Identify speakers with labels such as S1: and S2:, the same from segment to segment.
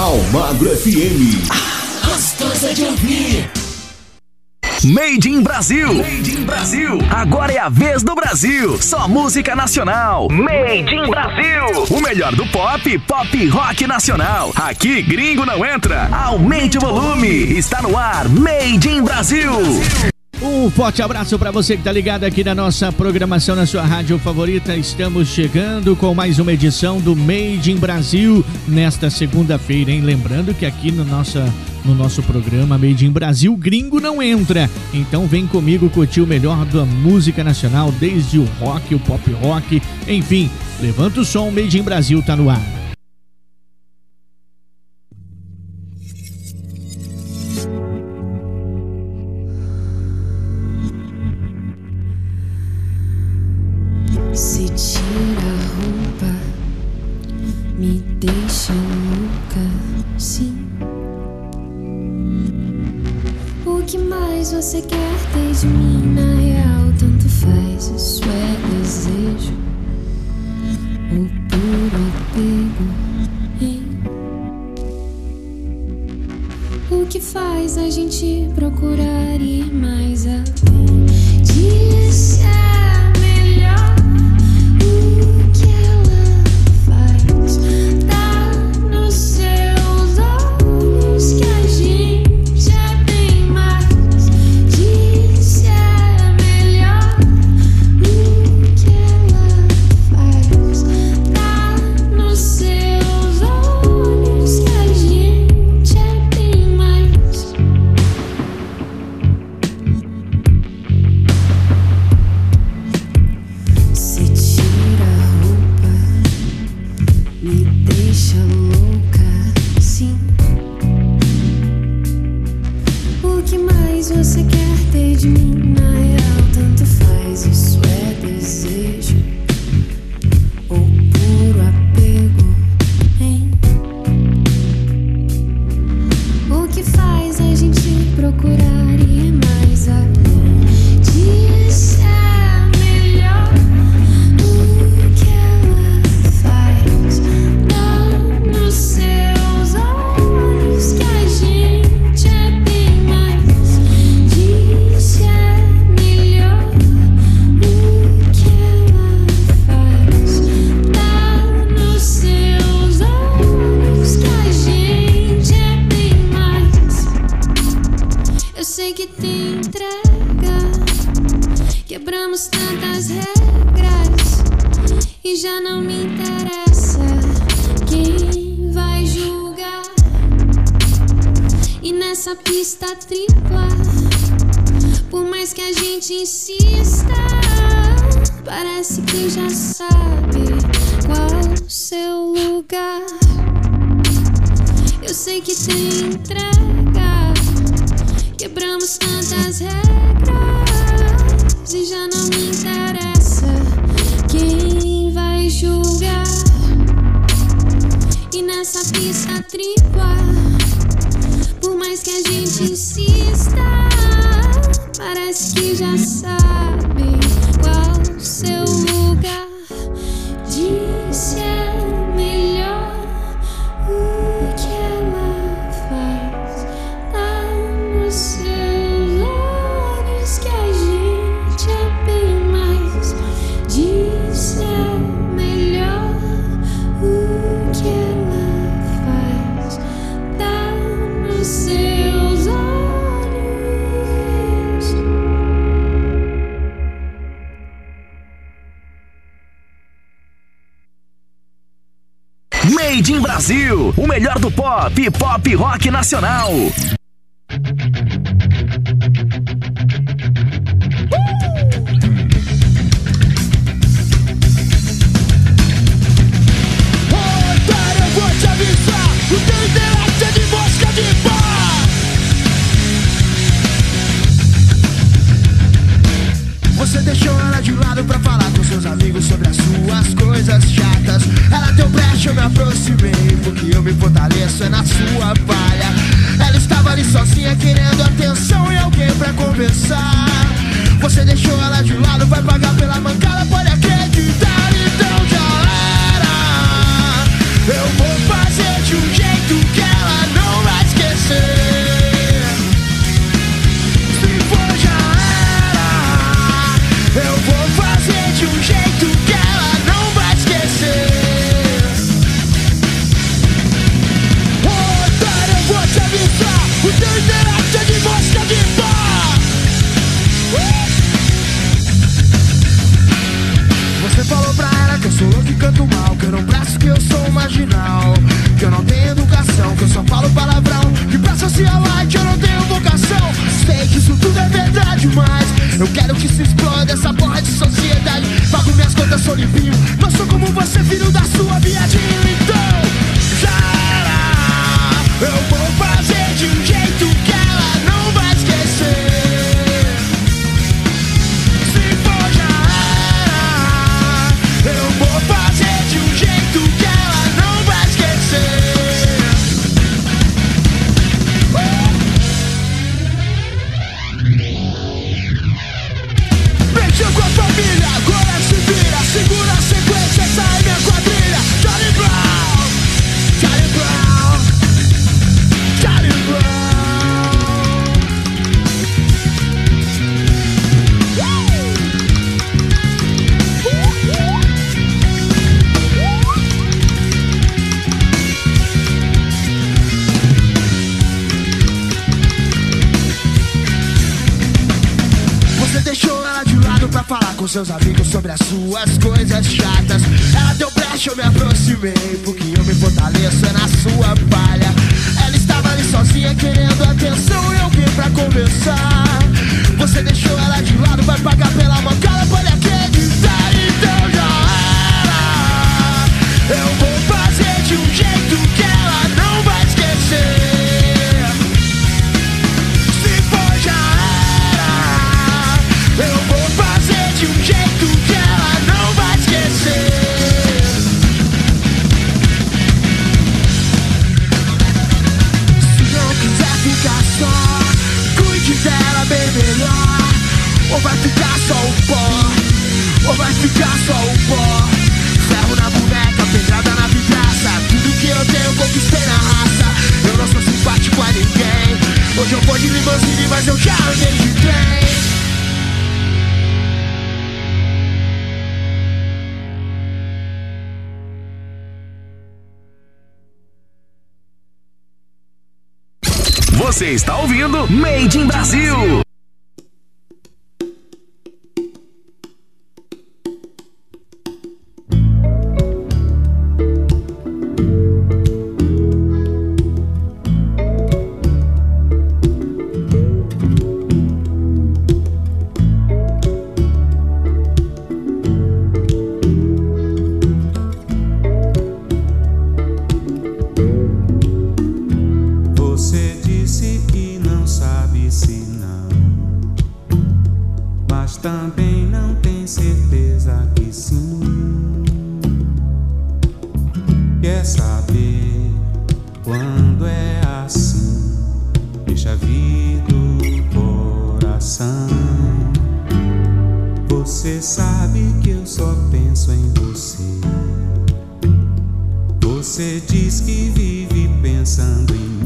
S1: Almagro FM.
S2: Gostosa de ouvir.
S3: Made in Brasil. Made in Brasil. Agora é a vez do Brasil. Só música nacional. Made in Brasil. O melhor do pop, pop rock nacional. Aqui gringo não entra. Aumente o volume. Está no ar. Made in Brasil.
S4: Um forte abraço para você que está ligado aqui na nossa programação na sua rádio favorita. Estamos chegando com mais uma edição do Made in Brasil nesta segunda-feira, hein? Lembrando que aqui no, nossa, no nosso programa Made in Brasil, gringo não entra. Então vem comigo curtir o melhor da música nacional, desde o rock, o pop rock, enfim. Levanta o som, Made in Brasil tá no ar.
S5: sei que
S6: tem entrega. Quebramos tantas regras e já não me interessa quem vai julgar. E nessa pista tripla, por mais que a gente insista, parece que já sabe qual seu lugar. Eu sei que tem entrega. Quebramos tantas regras e já não me interessa quem vai julgar. E nessa pista tripla, por mais que a gente insista, parece que já sabe qual
S7: seu lugar. Pop, pop rock nacional.
S8: Eu quero que te amei porque se está também não tem certeza que sim. Quer saber quando é assim? Deixa vir do coração. Você sabe que eu só penso em você. Você diz que vive pensando em mim.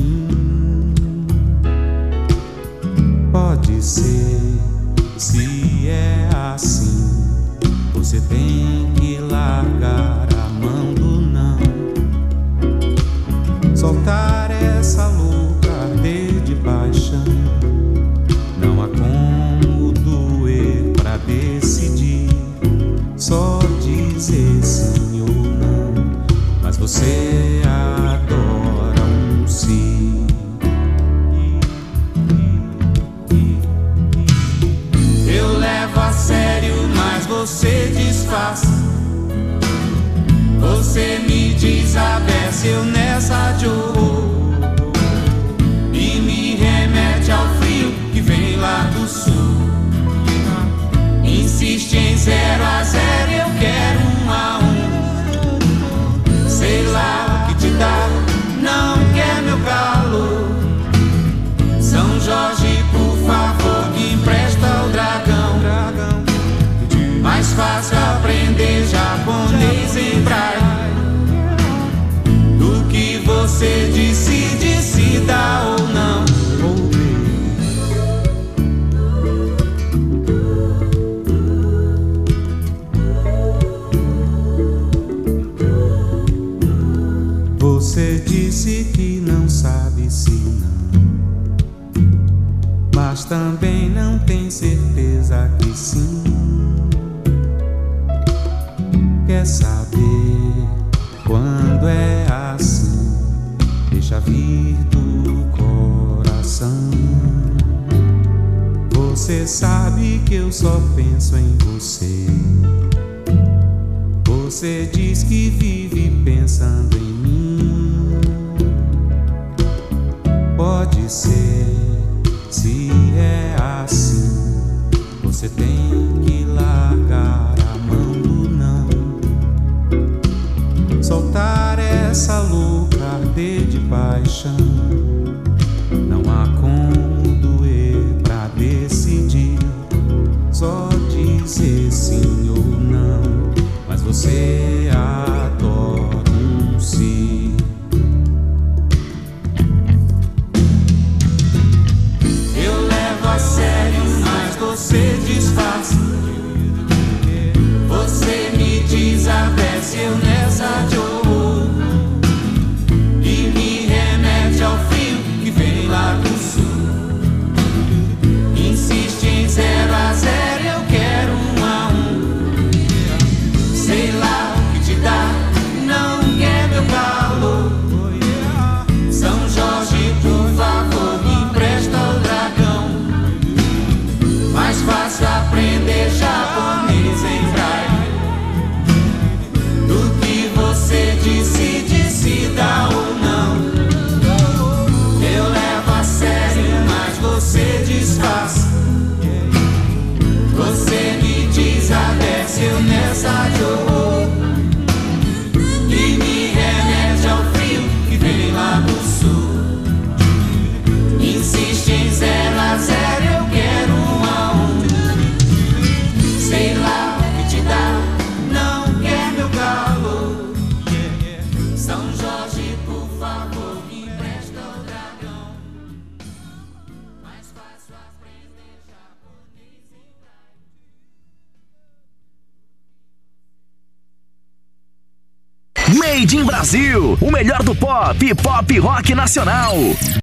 S8: Você tem que largar a mão do não. Soltar essa louca de paixão. Não há como doer pra decidir. Só dizer sim ou não. Mas você você me desabece, eu nessa de E me remete ao frio que vem lá do sul. Insiste em zero a você decide se dá ou não. Você disse que não sabe se não, mas também
S9: Você sabe que eu só penso em você. Você diz que vive pensando em mim. Pode ser, se é assim, você tem que largar a mão do não. Soltar essa louca de paixão.
S5: melhor do pop, pop rock nacional.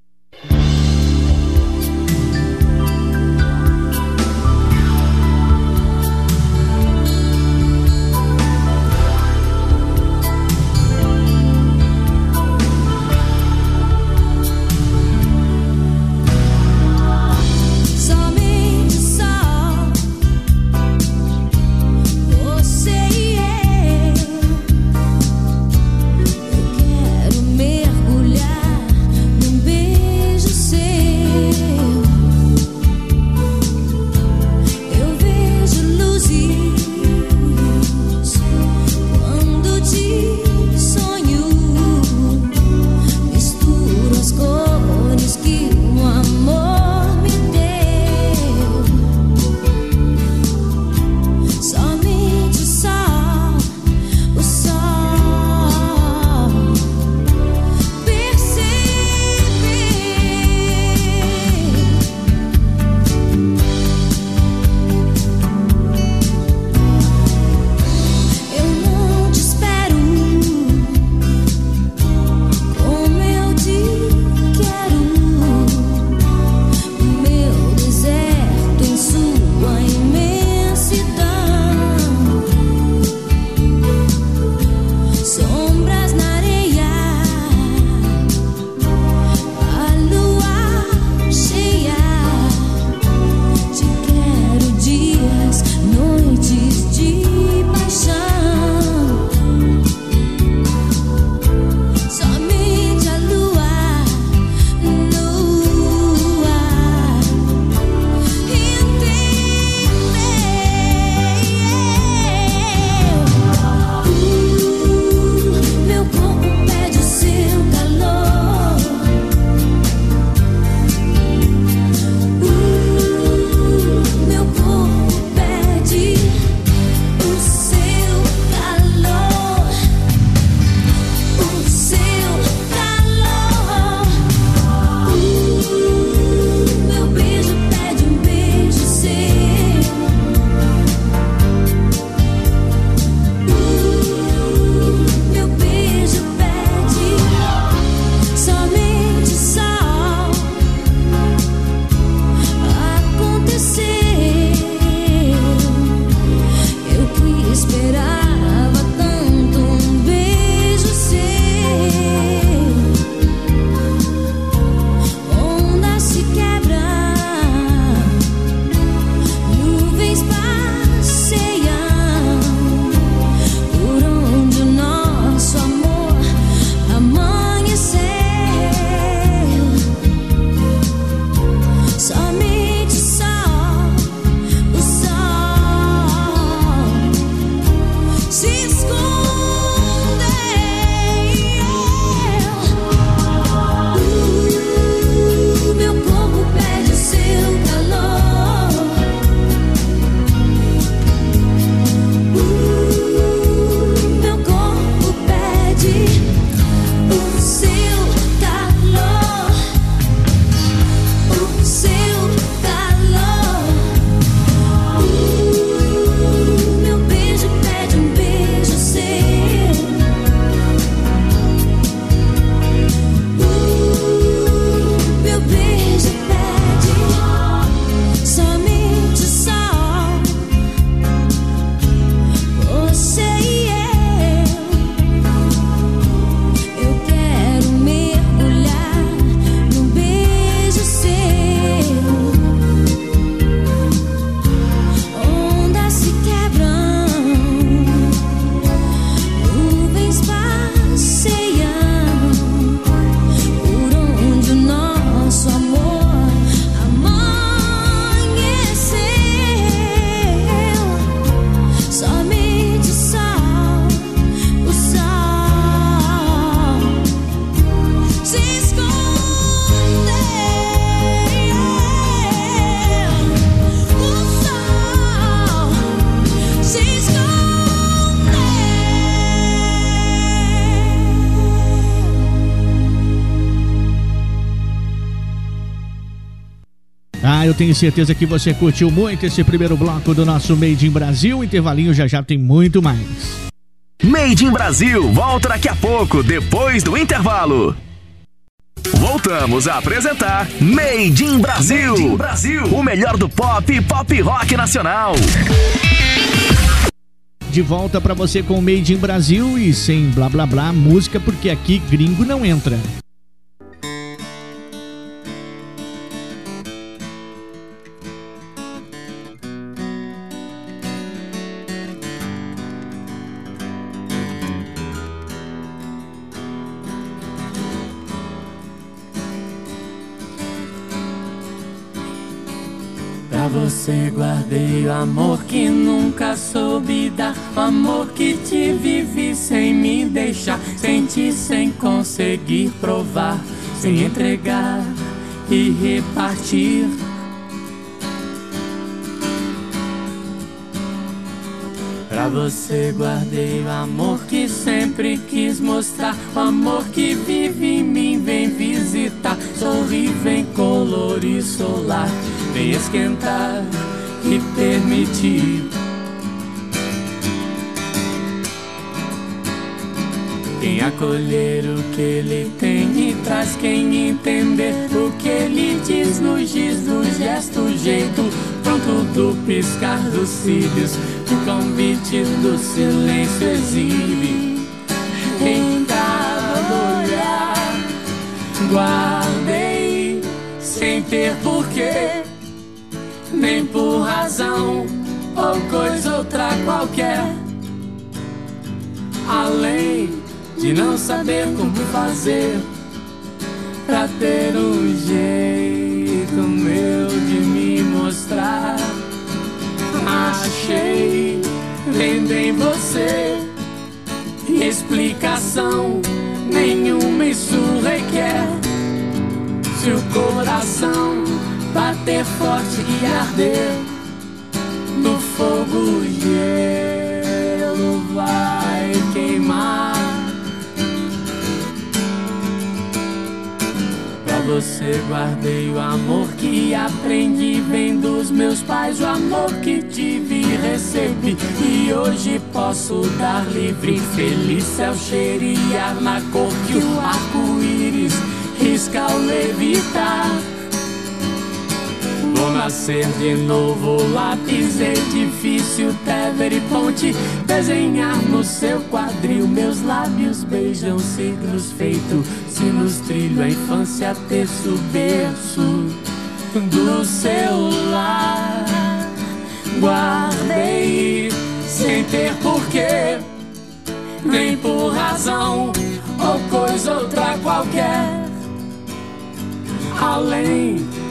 S4: Tenho certeza que você curtiu muito esse primeiro bloco do nosso Made in Brasil. Intervalinho já já tem muito mais.
S3: Made in Brasil volta daqui a pouco, depois do intervalo. Voltamos a apresentar Made in Brasil. Made in Brasil. O melhor do pop e pop rock nacional.
S4: De volta pra você com o Made in Brasil e sem blá blá blá música, porque aqui gringo não entra.
S10: Amor que nunca soube dar. O amor que te vivi sem me deixar. Senti sem conseguir provar. Sem entregar e repartir. Pra você guardei o amor que sempre quis mostrar. O amor que vive em mim, vem visitar. Sorri, vem colorir solar. Vem esquentar e permitir. Quem acolher o que ele tem e traz quem entender o que ele diz no giz do gesto, jeito pronto do piscar dos cílios, o convite do silêncio exibe em cada olhar. Guardei sem ter porquê, nem por razão ou coisa outra qualquer além de não saber como fazer pra ter um jeito meu de me mostrar. Achei vendo em você explicação nenhuma isso requer. Se o coração bater forte e arder no fogo o gelo vai queimar. Pra você guardei o amor que aprendi vem dos meus pais, o amor que tive e recebi e hoje posso dar livre, feliz céu cheirar na cor que o arco-íris risca ao levitar. Vou nascer de novo, lápis, edifício, tever e ponte. Desenhar no seu quadril, meus lábios beijam signos feito. Sinos trilho a infância, terço, berço do seu lar. Guardei sem ter porquê, nem por razão ou coisa outra qualquer além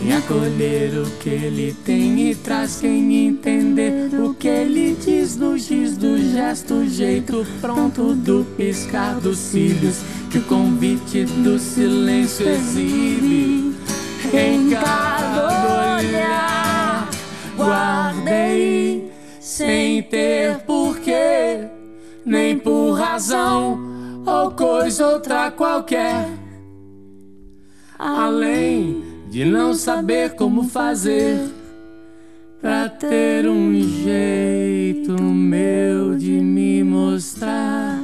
S10: Quem acolher o que ele tem e traz quem entender o que ele diz no giz do gesto, jeito pronto do piscar dos cílios que o convite do silêncio exibe em cada olhar. Guardei sem ter porquê, nem por razão ou coisa outra qualquer além de não saber como fazer para ter um jeito meu de me mostrar.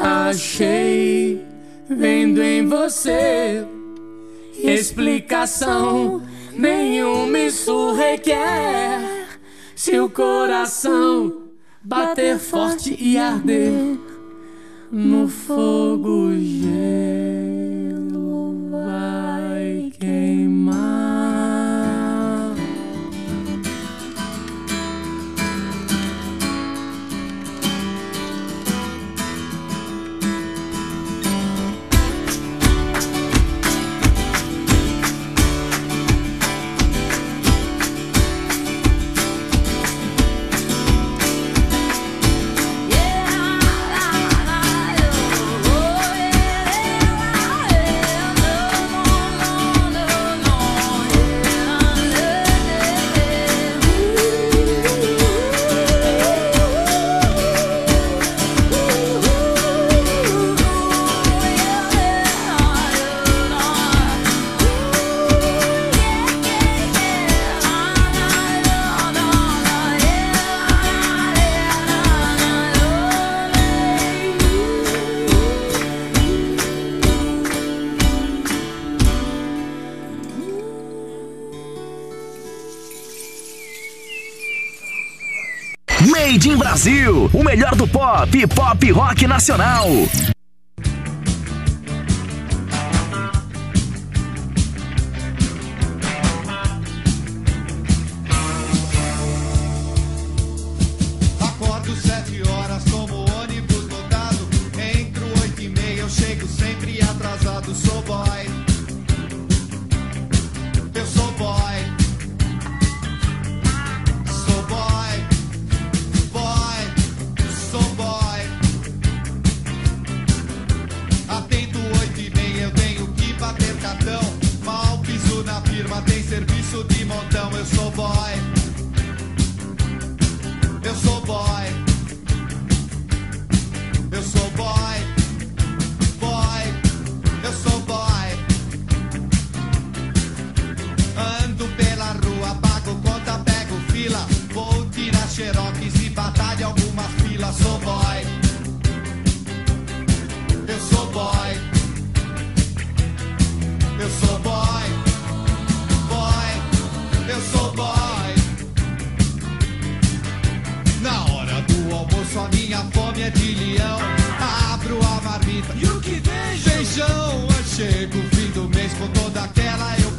S10: Achei vendo em você explicação nenhuma isso requer. Se o coração bater forte e arder no fogo
S11: gel. melhor do pop pop rock nacional.
S12: Na hora do almoço a minha fome é de leão. Abro a marmita e o que vejo? Feijão. chego o fim do mês com toda aquela eu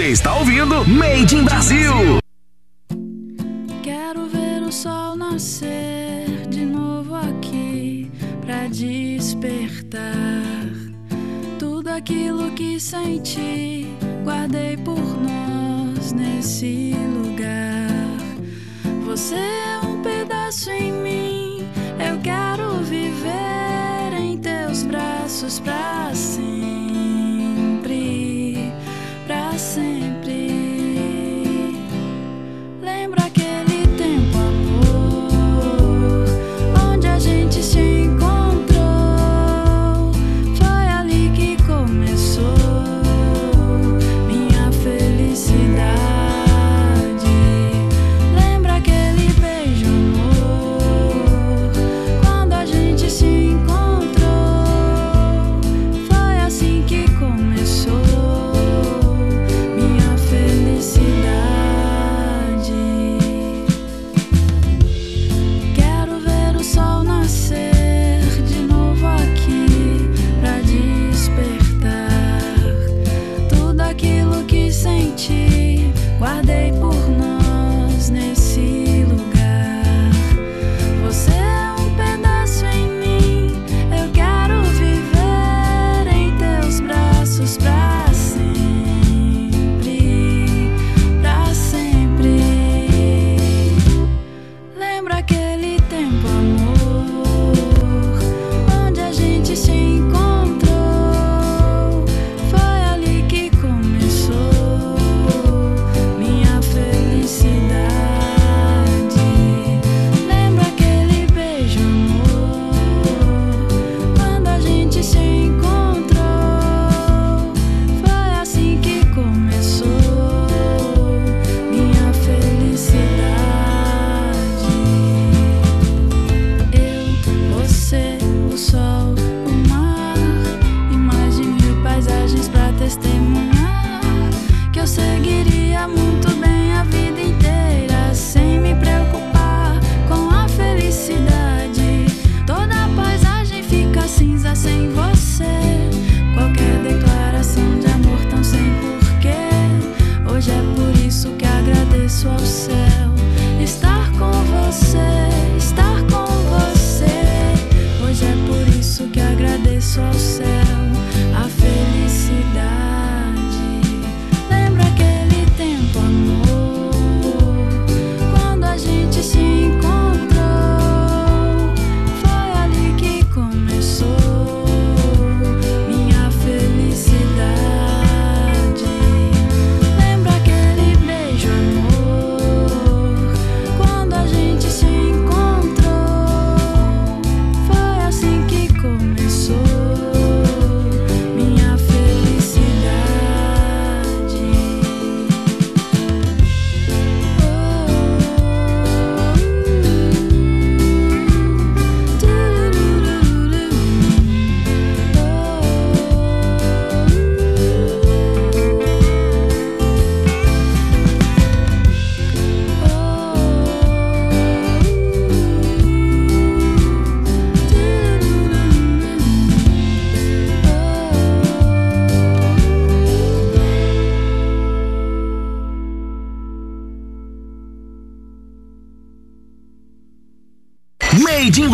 S3: Você está ouvindo Made in Brasil.
S13: Quero ver o sol nascer de novo aqui pra despertar tudo aquilo que senti, guardei por nós nesse lugar. Você é um pedaço em mim, eu quero viver em teus braços pra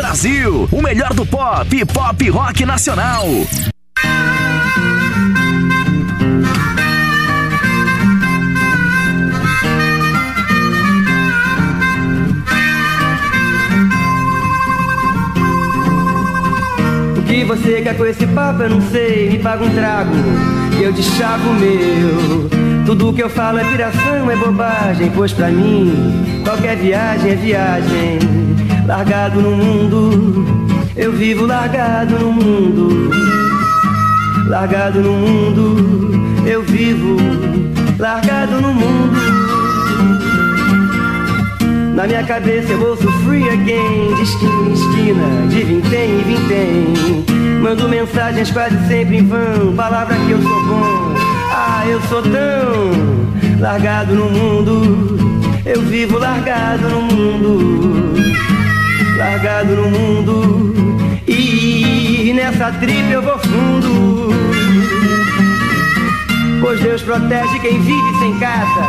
S3: Brasil, o melhor do pop pop rock nacional.
S14: O que você quer com esse papo eu não sei, me paga um trago e eu deschavo o meu. Tudo que eu falo é piração, é bobagem, pois pra mim qualquer viagem é viagem. Largado no mundo, eu vivo largado no mundo. Largado no mundo, eu vivo largado no mundo. Na minha cabeça eu ouço free again, de esquina em esquina, de vintém em vintém. Mando mensagens quase sempre em vão, palavra que eu sou bom. Ah, eu sou tão largado no mundo, eu vivo largado no mundo. Largado no mundo, e nessa tripa eu vou fundo. Pois Deus protege quem vive sem casa.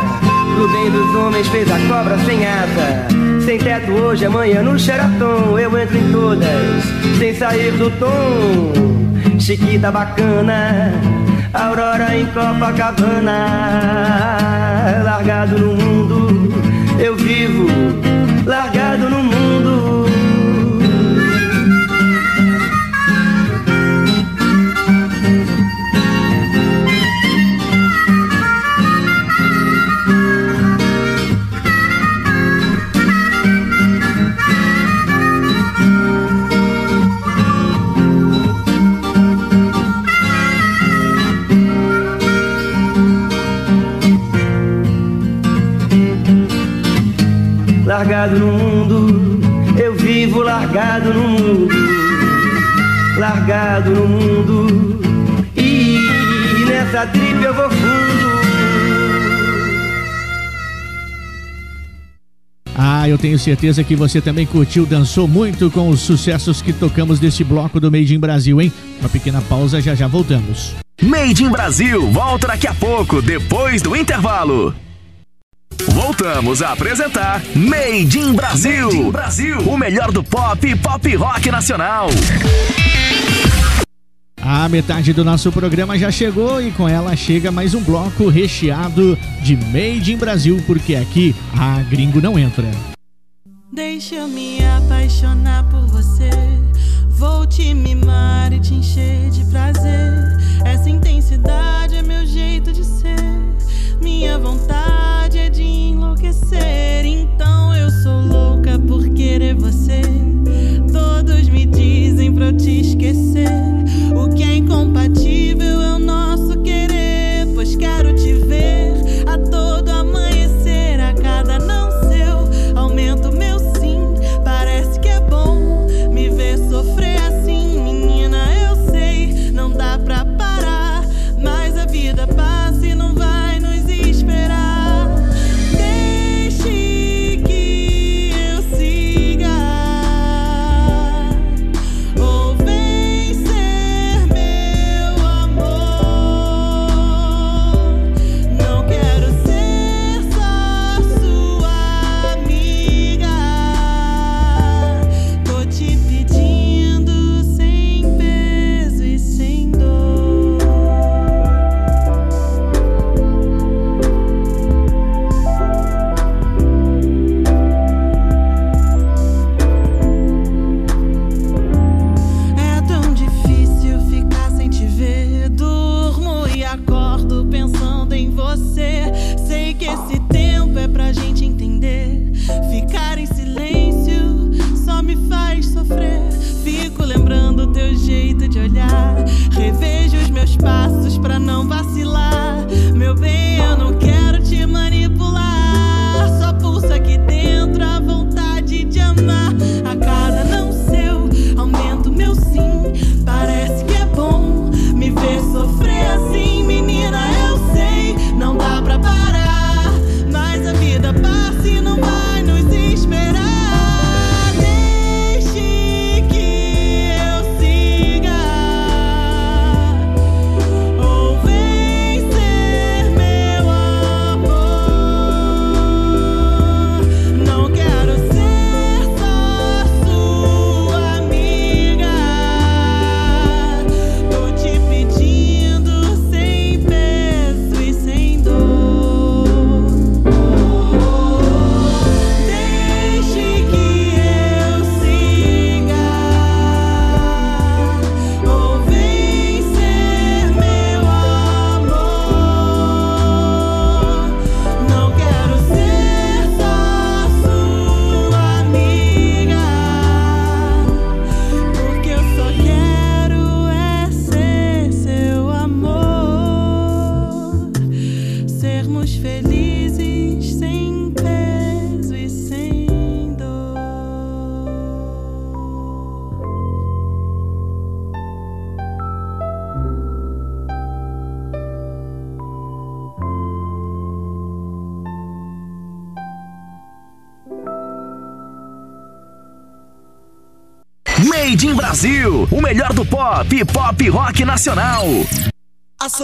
S14: Pro bem dos homens fez a cobra sem asa. Sem teto hoje, amanhã no Sheraton. Eu entro em todas, sem sair do tom. Chiquita bacana, Aurora em Copacabana. Largado no mundo, eu vivo. Largado no mundo, eu vivo largado no mundo, largado no mundo, e nessa trip eu vou fundo.
S4: Ah, eu tenho certeza que você também curtiu, dançou muito com os sucessos que tocamos desse bloco do Made in Brasil, hein? Uma pequena pausa, já já voltamos.
S3: Made in Brasil volta daqui a pouco, depois do intervalo. Voltamos a apresentar Made in Brasil. Made in Brasil. O melhor do pop e pop rock nacional.
S4: A metade do nosso programa já chegou e com ela chega mais um bloco recheado de Made in Brasil, porque aqui a gringo não entra.
S15: Deixa eu me apaixonar por você. Vou te mimar e te encher de prazer. Essa intensidade é meu jeito de ser. Minha vontade é de enlouquecer. Então eu sou louca por querer você. Todos me dizem pra eu te esquecer. O que é incompatível é o vacilar. Meu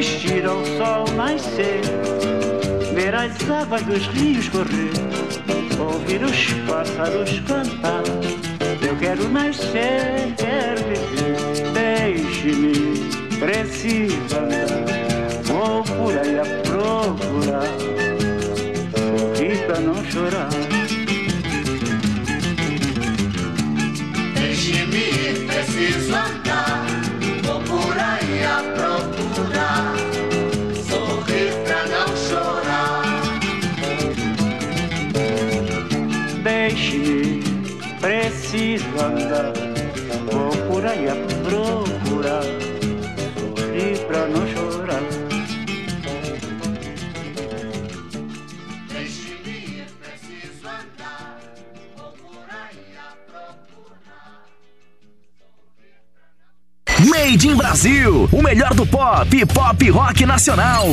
S16: assistir ao sol nascer, ver as águas dos rios correr, ouvir os pássaros cantar. Eu quero nascer, quero viver, deixe-me, preciso andar. Vou por aí a procurar, sorrir pra não chorar.
S17: Deixe-me preciso andar.
S16: Preciso andar. Vou por aí a procurar, sorrir pra não chorar.
S17: Deixe-me ir, preciso andar. Vou por aí a procurar.
S3: Made in Brasil, o melhor do pop pop rock nacional.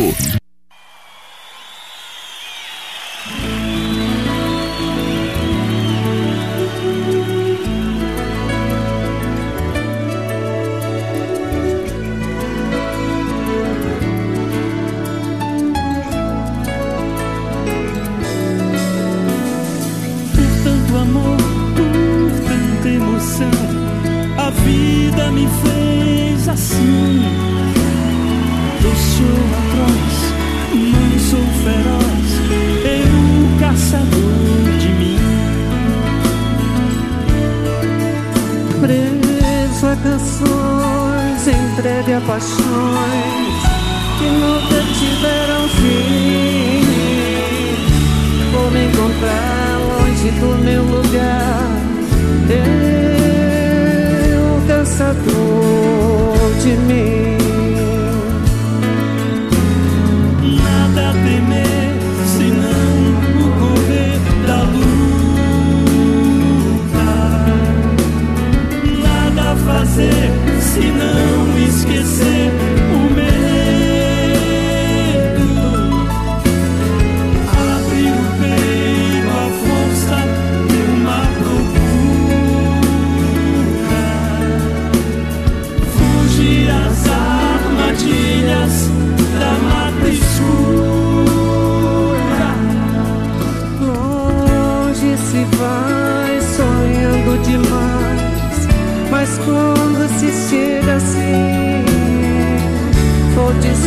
S18: Eu sou atroz, não sou feroz, eu caçador de mim.
S19: Preso a canções, entregue a paixões que nunca tiveram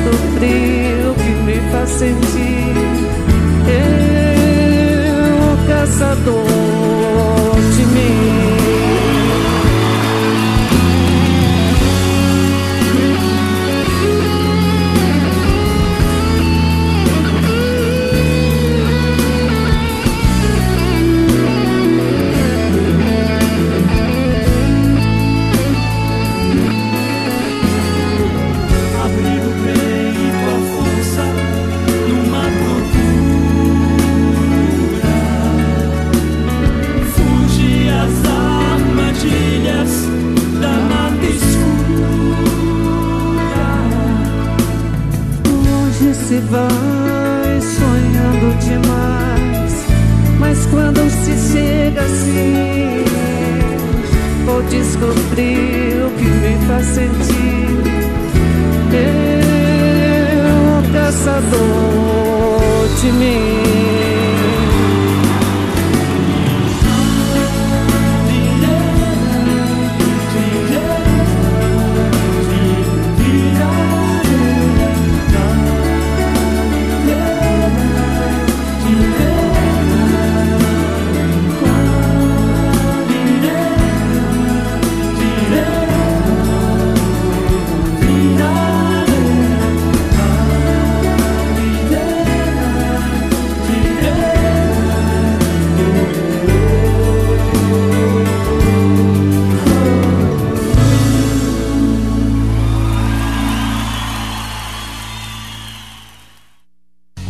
S19: descobrir o que me faz sentir. Eu, caçador vai sonhando demais, mas quando se chega assim, vou descobrir o que me faz sentir. Eu, caçador de mim.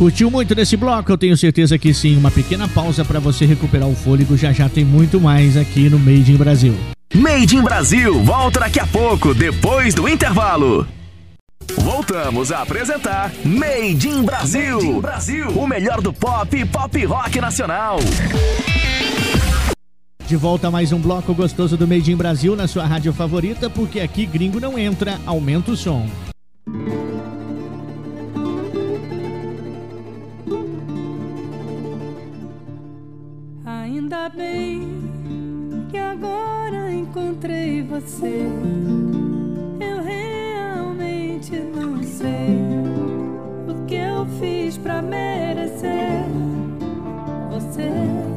S4: Curtiu muito desse bloco? Eu tenho certeza que sim. Uma pequena pausa para você recuperar o fôlego. Já já tem muito mais aqui no Made in Brasil.
S3: Made in Brasil volta daqui a pouco, depois do intervalo. Voltamos a apresentar Made in Brasil. Made in Brasil. O melhor do pop e pop rock nacional.
S4: De volta a mais um bloco gostoso do Made in Brasil na sua rádio favorita, porque aqui gringo não entra, aumenta o som.
S20: Bem que agora encontrei você. Eu realmente não sei o que eu fiz pra merecer você.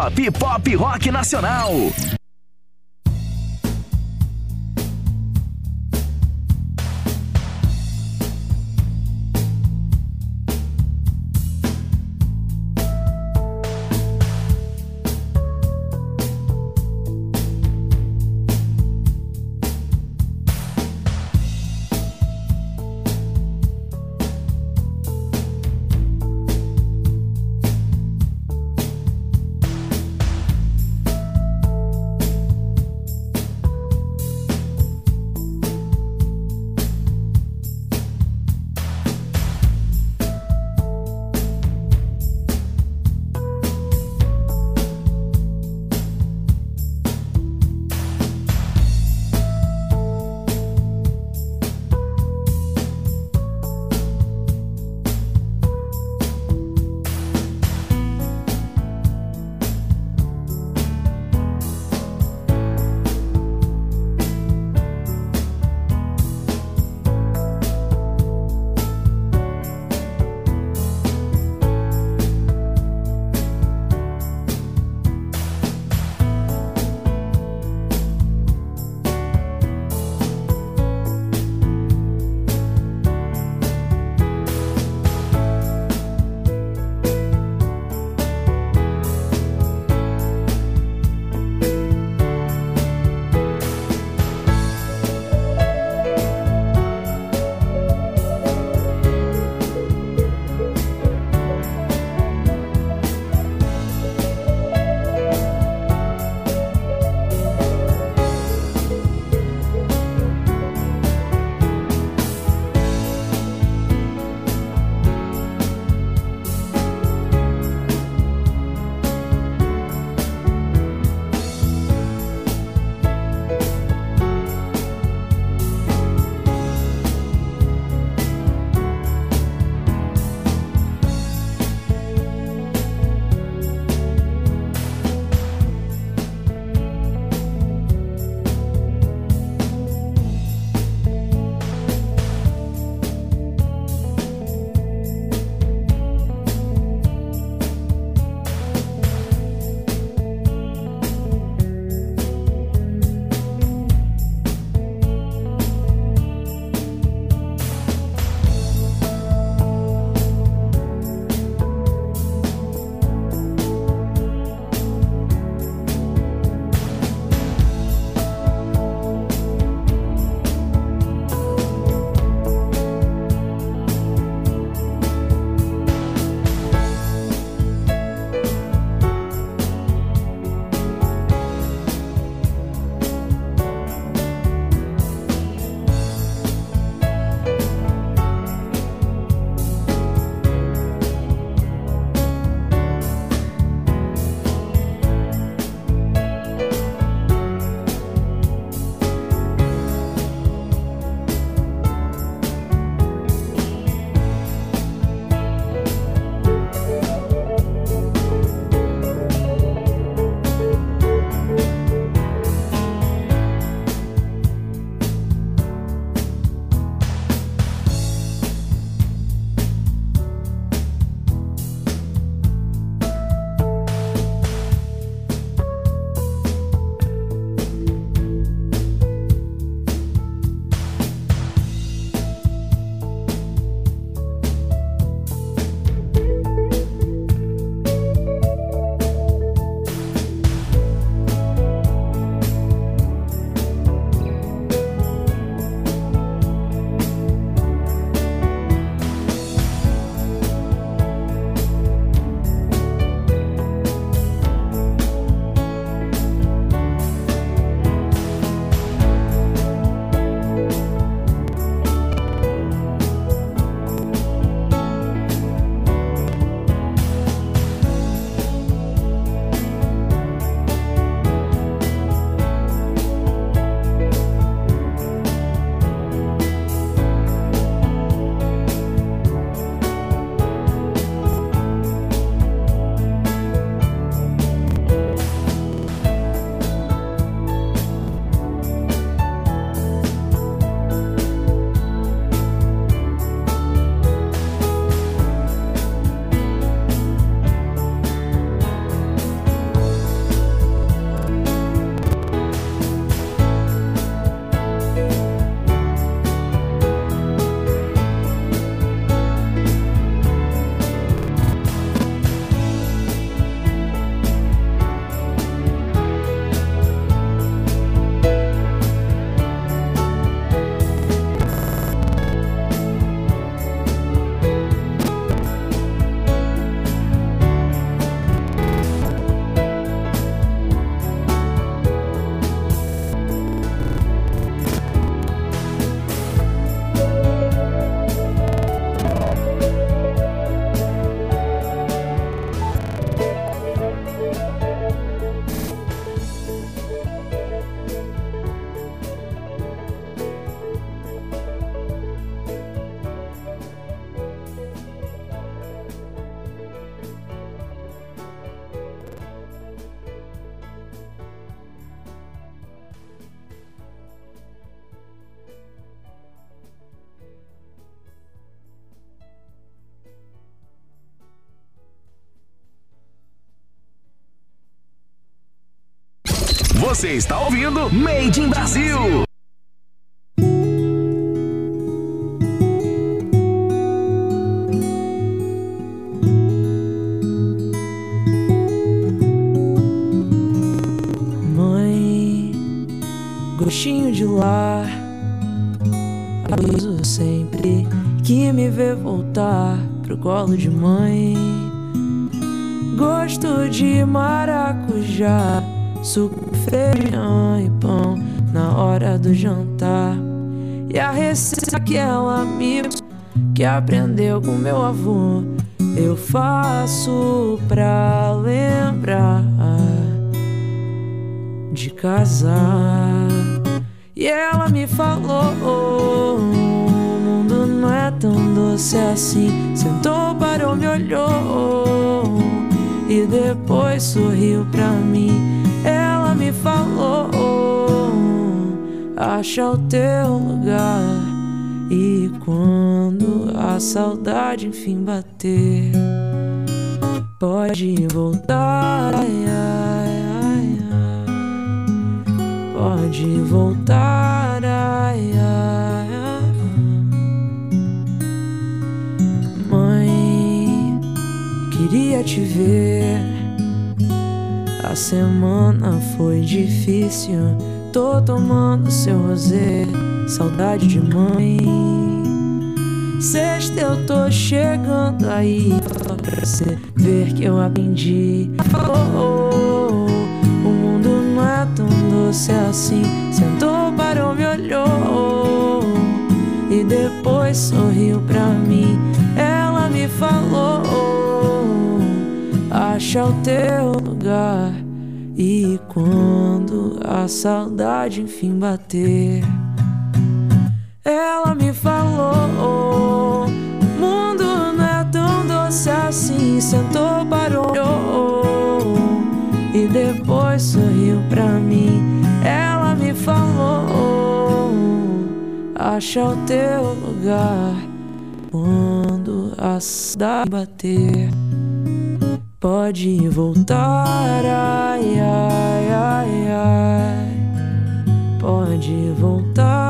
S3: Pop pop rock nacional. Você está ouvindo Made in Brasil.
S21: Mãe, gostinho de lar. Aviso sempre que me vê voltar pro colo de mãe. Gosto de maracujá, suco, feijão e pão na hora do jantar. E a receita que ela me que aprendeu com meu avô, eu faço pra lembrar de casar. E ela me falou: o mundo não é tão doce assim. Sentou, parou, me olhou e depois sorriu pra mim. Ela me falou: acha o teu lugar. E quando a saudade enfim bater, pode voltar. Ai, ai, ai. Pode voltar. Ai, ai, ai. Mãe, queria te ver. A semana foi difícil. Tô tomando seu rosé, saudade de mãe. Sexta eu tô chegando aí só pra você ver que eu aprendi. Oh, oh, o mundo não é tão doce assim. Sentou, parou, me olhou e depois sorriu pra mim. Ela me falou: acha o teu lugar. E quando a saudade enfim bater, ela me falou: mundo não é tão doce assim. Sentou, parou e depois sorriu pra mim. Ela me falou: acha o teu lugar quando a saudade bater. Pode voltar, ai, ai, ai, ai. Pode voltar,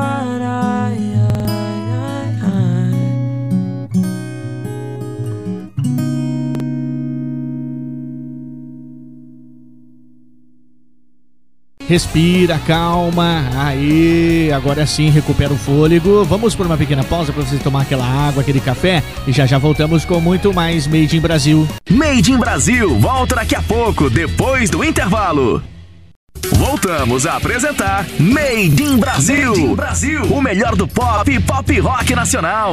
S4: Respira, calma. Aí, agora sim, recupera o fôlego. Vamos por uma pequena pausa para você tomar aquela água, aquele café e já já voltamos com muito mais Made in Brasil.
S3: Made in Brasil volta daqui a pouco, depois do intervalo. Voltamos a apresentar Made in Brasil. Made in Brasil, o melhor do pop e pop rock nacional.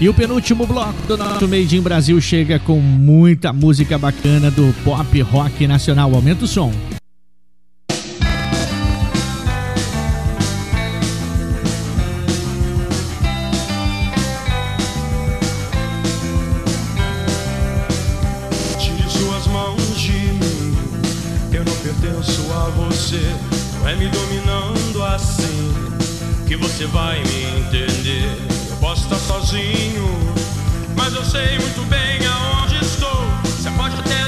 S4: E o penúltimo bloco do nosso Made in Brasil chega com muita música bacana do pop rock nacional. Aumenta o som.
S22: Tire suas mãos de mim. Eu não pertenço a você. Não é me dominando assim que você vai me entender. Posso estar sozinho, mas eu sei muito bem aonde estou. Você pode até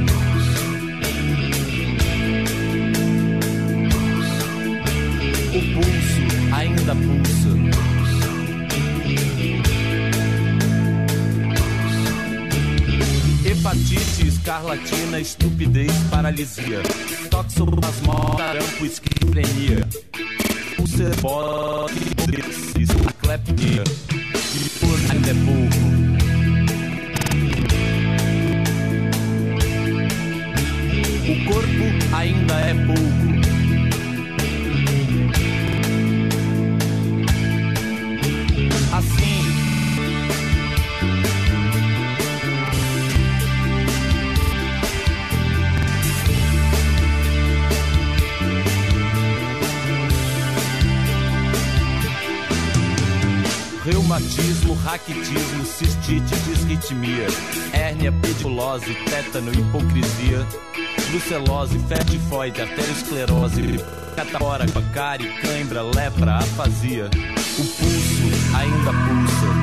S23: Estupidez, paralisia. Toxoplasmose, tarampo, esquizofrenia. Ulcerbose, aclepnia. E por ainda é pouco. O corpo ainda é pouco. Reumatismo, raquitismo, cistite, disritmia, hérnia, pedilose, tétano, hipocrisia, brucelose, fé tifoide, arteriosclerose, catapora, cárie, cãibra, lepra, afasia. O pulso ainda pulsa.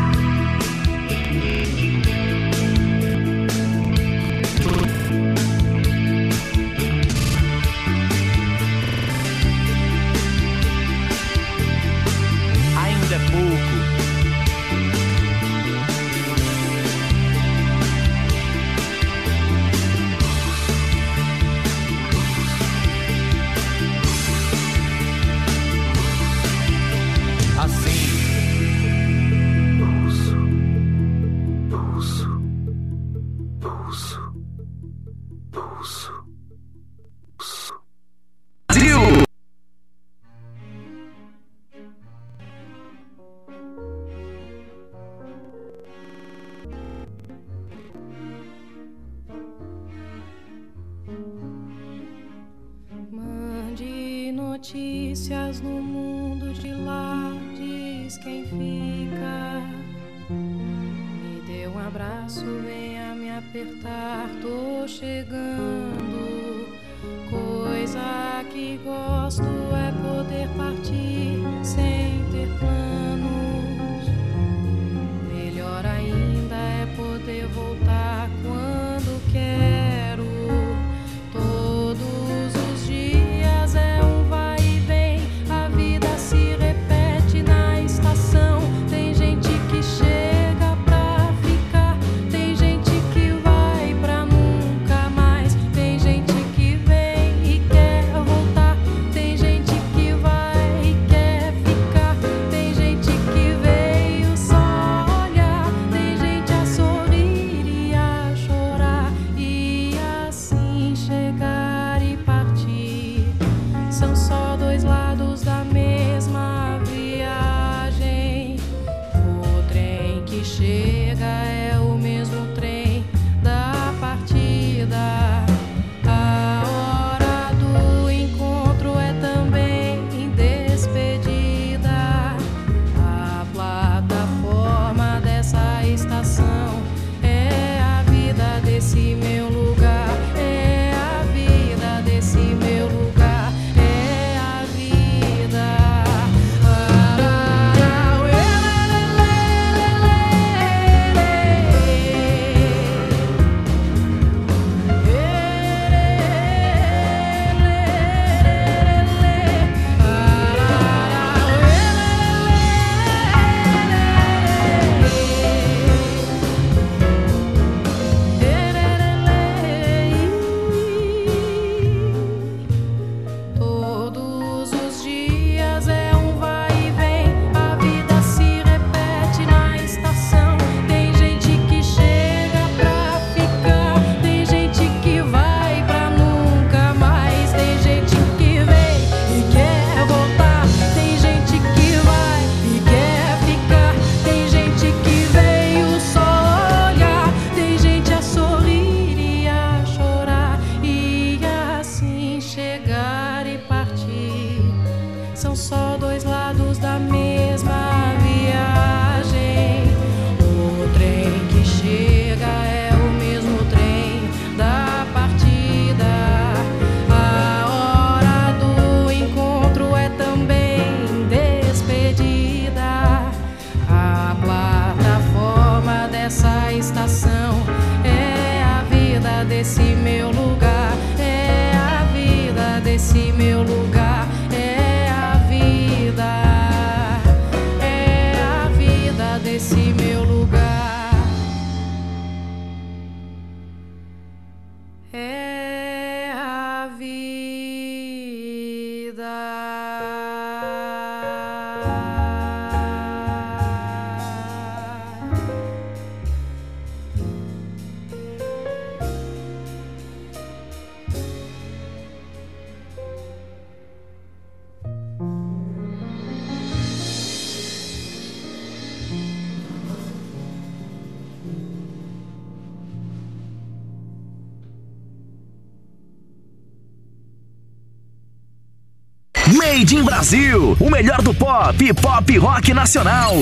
S3: Made in Brasil, o melhor do pop pop rock nacional.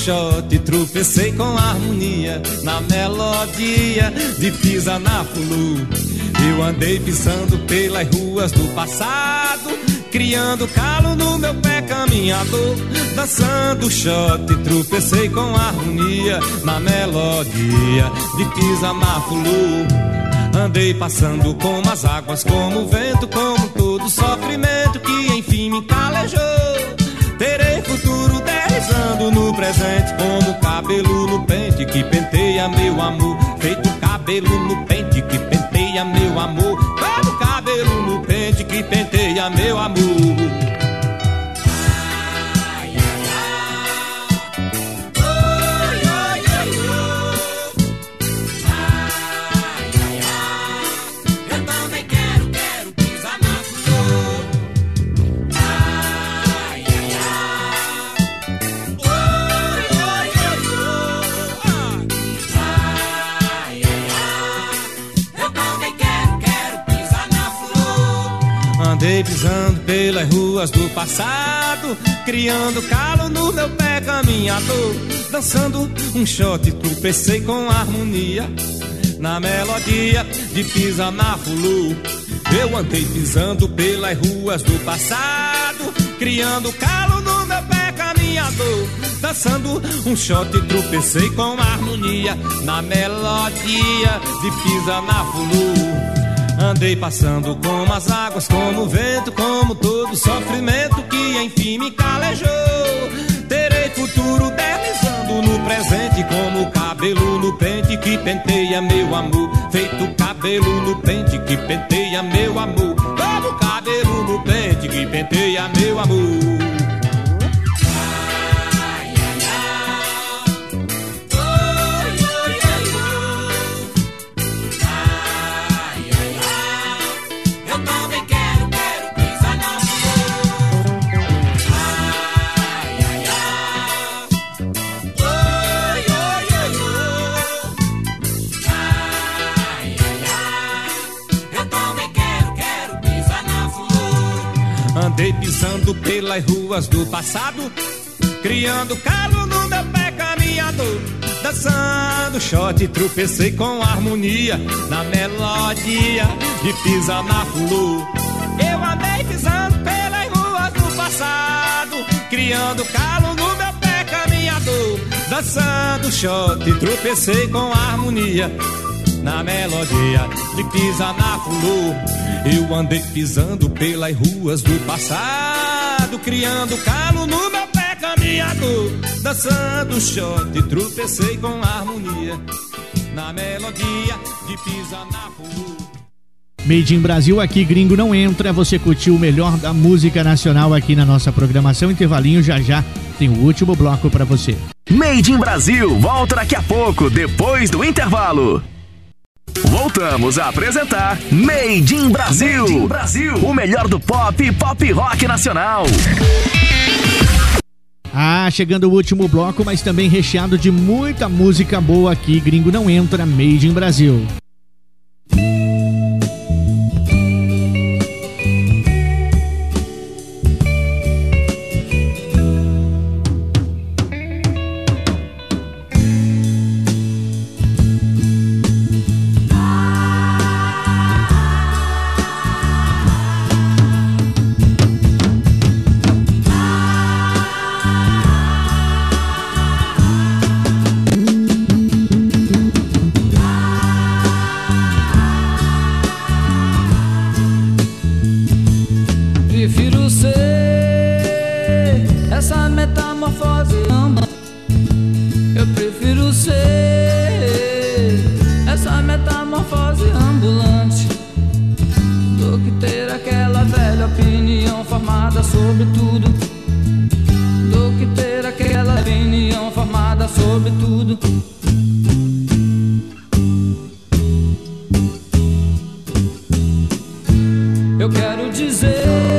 S24: Shot, tropecei com harmonia na melodia de pisa na fulu. Eu andei pisando pelas ruas do passado, criando calo no meu pé caminhador, dançando shot, tropecei com harmonia na melodia de pisa na fulu. Andei passando como as águas, como o vento, como todo sofrimento que enfim me calejou. Terei deslizando no presente, como cabelo no pente que penteia meu amor. Feito cabelo no pente que penteia meu amor. Como cabelo no pente que penteia meu amor. Pelas ruas do passado, criando calo no meu pé caminhador, dançando um shot, tropecei com harmonia na melodia de pisa na fulu. Eu andei pisando pelas ruas do passado, criando calo no meu pé caminhador, dançando um shot, tropecei com harmonia na melodia de pisa na fulu. Andei passando como as águas, como o vento, como todo sofrimento que enfim me calejou. Terei futuro deslizando no presente, como o cabelo no pente que penteia meu amor. Feito cabelo no pente que penteia meu amor. Como cabelo no pente que penteia meu amor. Andei pisando pelas ruas do passado, criando calo no meu pé caminhador. Dançando shot, tropecei com harmonia na melodia de pisa na flor. Eu andei pisando pelas ruas do passado, criando calo no meu pé caminhador. Dançando shot, tropecei com harmonia na melodia de pisa na flor. Eu andei pisando pelas ruas do passado, criando calo no meu pé caminhador. Dançando shot, tropecei com harmonia na melodia de pisa na rua.
S4: Made in Brasil, aqui gringo não entra. Você curtiu o melhor da música nacional aqui na nossa programação. Intervalinho já já tem o último bloco para você.
S3: Made in Brasil, volta daqui a pouco, depois do intervalo. Voltamos a apresentar Made in Brasil.
S1: Made in
S3: Brasil. O melhor do pop e pop rock nacional.
S4: Ah, chegando o último bloco, mas também recheado de muita música boa aqui. Gringo não entra, Made in Brasil.
S25: quero dizer.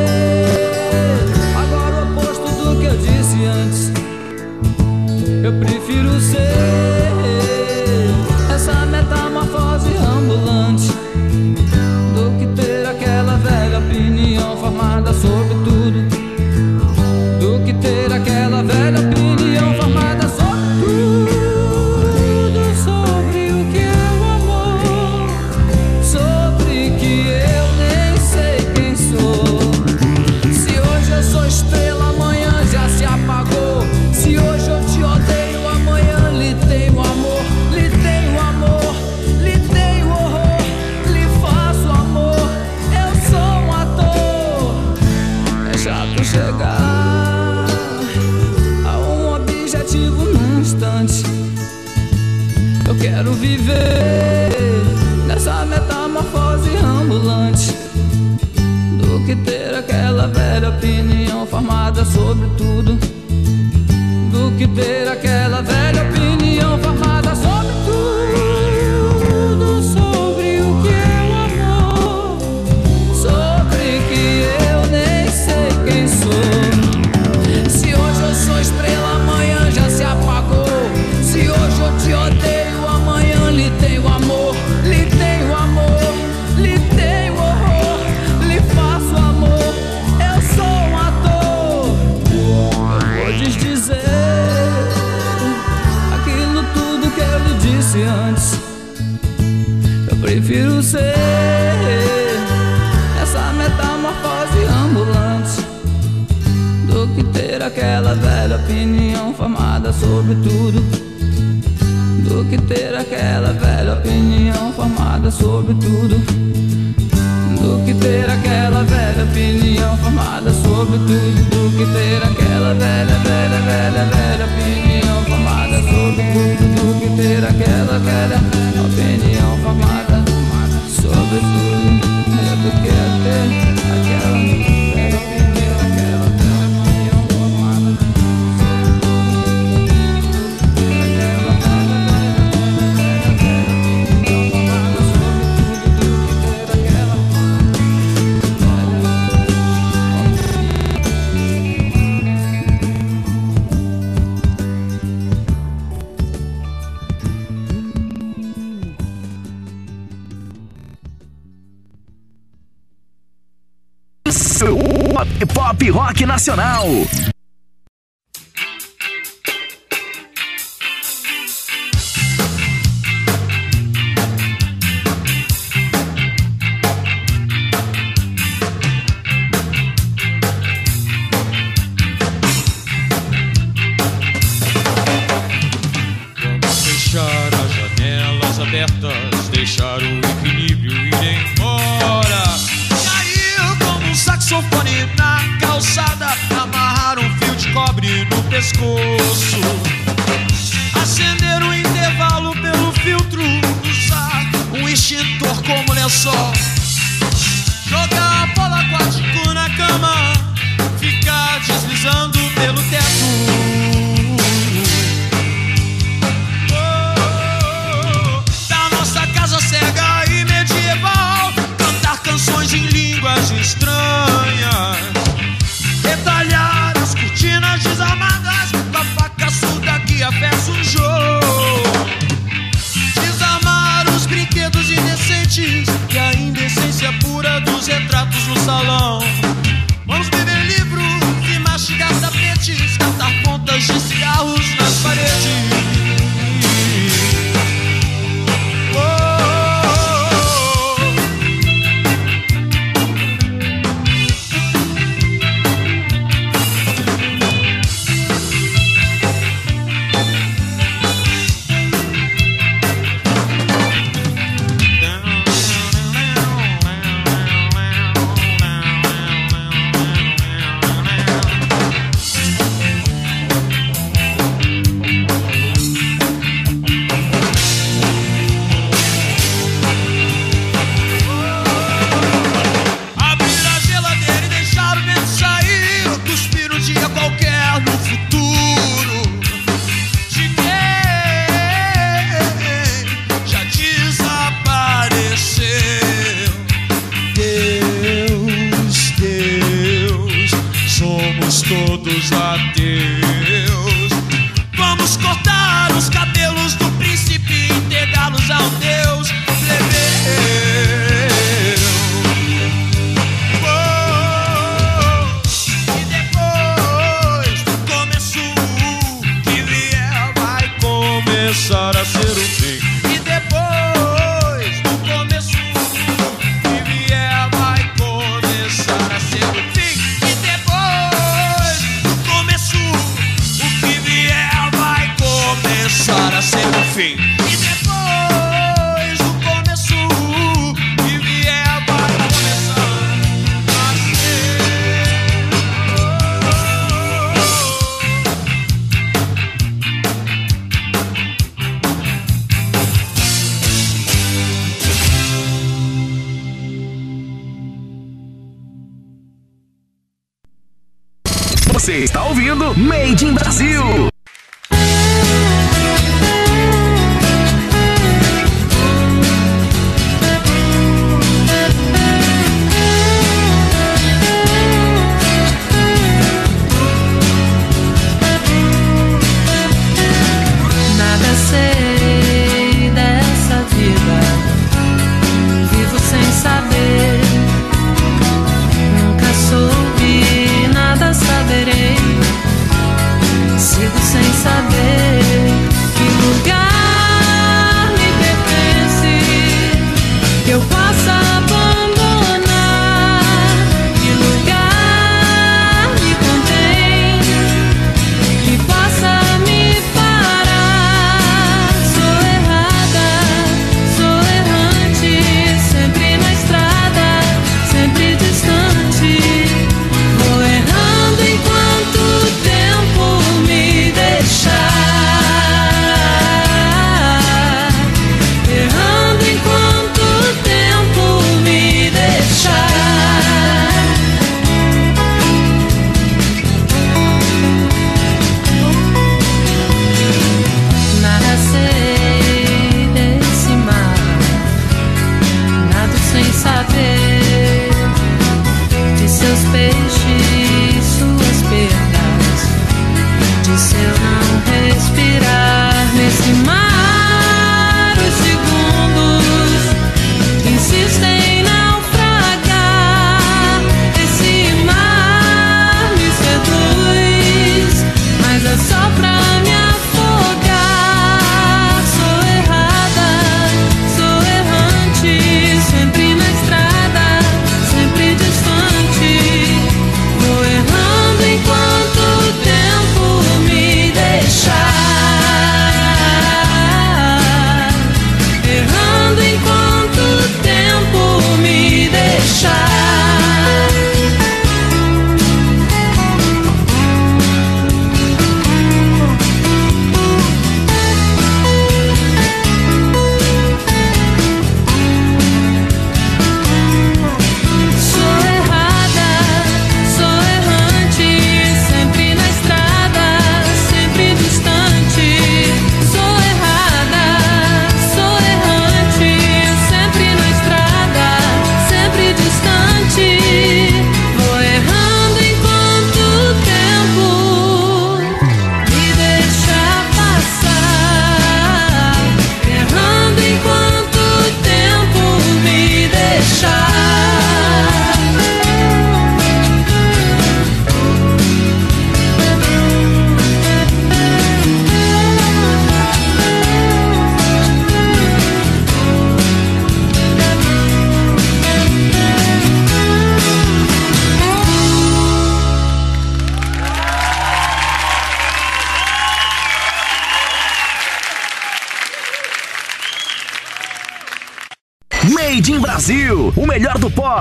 S3: Pop Rock Nacional.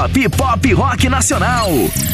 S3: Pop, Pop Rock Nacional.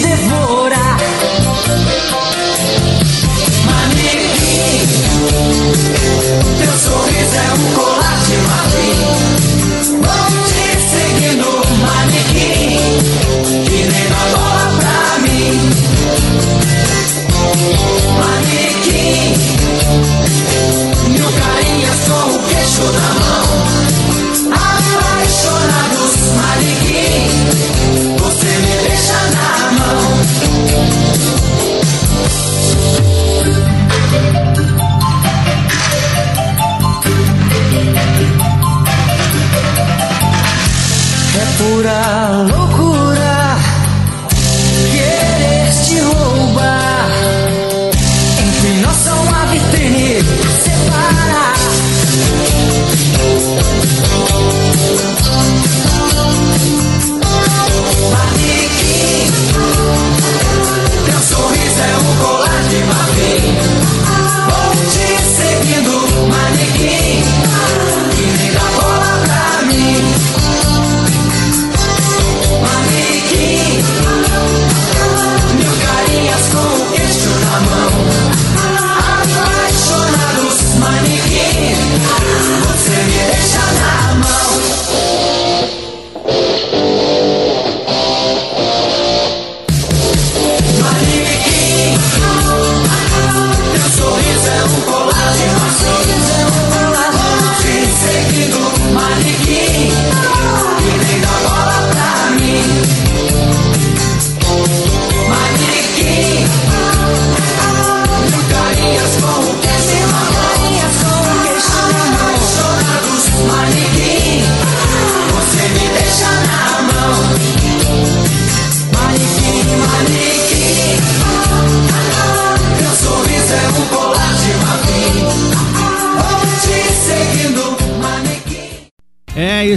S4: beautiful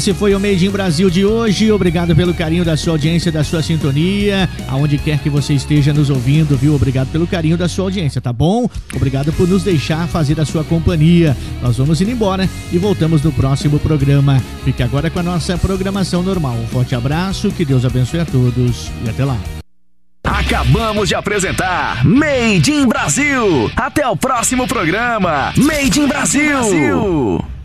S4: Esse foi o Made in Brasil de hoje. Obrigado pelo carinho da sua audiência, da sua sintonia, aonde quer que você esteja nos ouvindo, viu? Obrigado pelo carinho da sua audiência, tá bom? Obrigado por nos deixar fazer a sua companhia. Nós vamos indo embora e voltamos no próximo programa. Fique agora com a nossa programação normal. Um forte abraço, que Deus abençoe a todos e até lá.
S3: Acabamos de apresentar Made in Brasil. Até o próximo programa. Made in Brasil. Brasil.